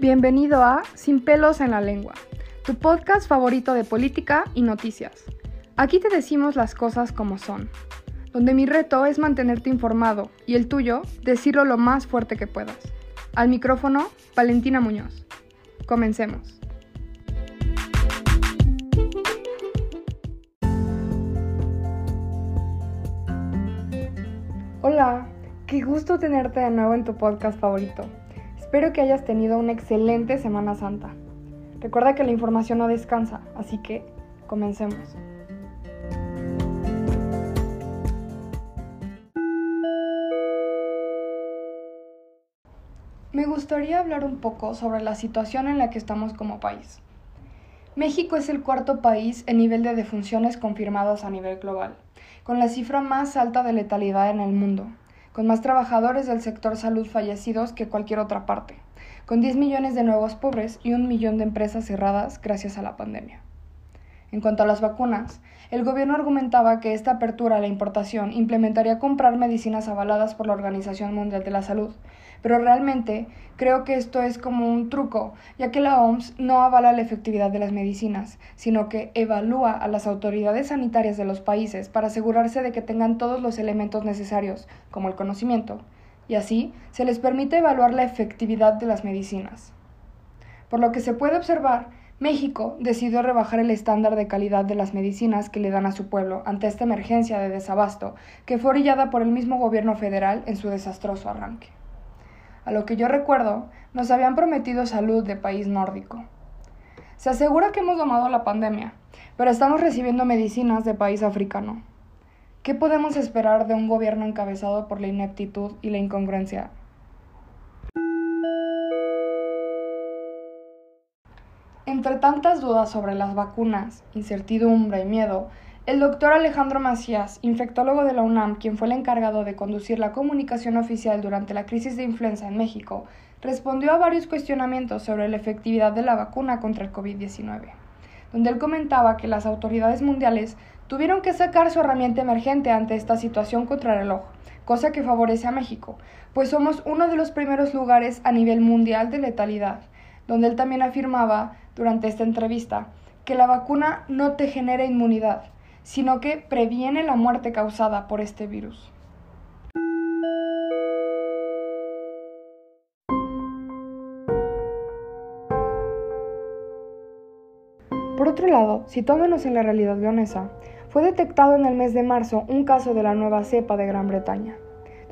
Bienvenido a Sin pelos en la lengua, tu podcast favorito de política y noticias. Aquí te decimos las cosas como son, donde mi reto es mantenerte informado y el tuyo, decirlo lo más fuerte que puedas. Al micrófono, Valentina Muñoz. Comencemos. Hola, qué gusto tenerte de nuevo en tu podcast favorito. Espero que hayas tenido una excelente Semana Santa. Recuerda que la información no descansa, así que comencemos. Me gustaría hablar un poco sobre la situación en la que estamos como país. México es el cuarto país en nivel de defunciones confirmadas a nivel global, con la cifra más alta de letalidad en el mundo, con más trabajadores del sector salud fallecidos que cualquier otra parte, con 10 millones de nuevos pobres y un millón de empresas cerradas gracias a la pandemia. En cuanto a las vacunas, el gobierno argumentaba que esta apertura a la importación implementaría comprar medicinas avaladas por la Organización Mundial de la Salud, pero realmente creo que esto es como un truco, ya que la OMS no avala la efectividad de las medicinas, sino que evalúa a las autoridades sanitarias de los países para asegurarse de que tengan todos los elementos necesarios, como el conocimiento, y así se les permite evaluar la efectividad de las medicinas. Por lo que se puede observar, México decidió rebajar el estándar de calidad de las medicinas que le dan a su pueblo ante esta emergencia de desabasto que fue orillada por el mismo gobierno federal en su desastroso arranque. A lo que yo recuerdo, nos habían prometido salud de país nórdico. Se asegura que hemos domado la pandemia, pero estamos recibiendo medicinas de país africano. ¿Qué podemos esperar de un gobierno encabezado por la ineptitud y la incongruencia? Entre tantas dudas sobre las vacunas, incertidumbre y miedo, el doctor Alejandro Macías, infectólogo de la UNAM, quien fue el encargado de conducir la comunicación oficial durante la crisis de influenza en México, respondió a varios cuestionamientos sobre la efectividad de la vacuna contra el COVID-19, donde él comentaba que las autoridades mundiales tuvieron que sacar su herramienta emergente ante esta situación contra el reloj, cosa que favorece a México, pues somos uno de los primeros lugares a nivel mundial de letalidad, donde él también afirmaba durante esta entrevista que la vacuna no te genera inmunidad, sino que previene la muerte causada por este virus. Por otro lado, situándonos en la realidad leonesa, fue detectado en el mes de marzo un caso de la nueva cepa de Gran Bretaña,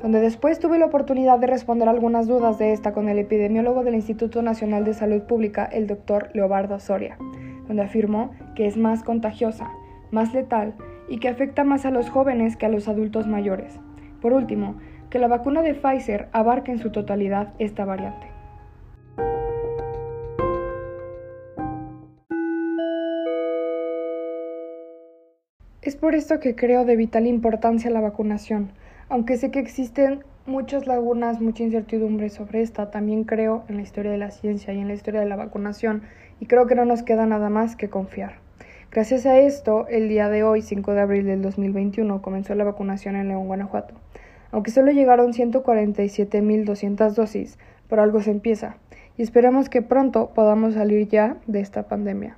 donde después tuve la oportunidad de responder algunas dudas de esta con el epidemiólogo del Instituto Nacional de Salud Pública, el doctor Leobardo Soria, donde afirmó que es más contagiosa, más letal y que afecta más a los jóvenes que a los adultos mayores. Por último, que la vacuna de Pfizer abarca en su totalidad esta variante. Es por esto que creo de vital importancia la vacunación. Aunque sé que existen muchas lagunas, mucha incertidumbre sobre esta, también creo en la historia de la ciencia y en la historia de la vacunación y creo que no nos queda nada más que confiar. Gracias a esto, el día de hoy, 5 de abril del 2021, comenzó la vacunación en León, Guanajuato. Aunque solo llegaron 147.200 dosis, por algo se empieza y esperemos que pronto podamos salir ya de esta pandemia.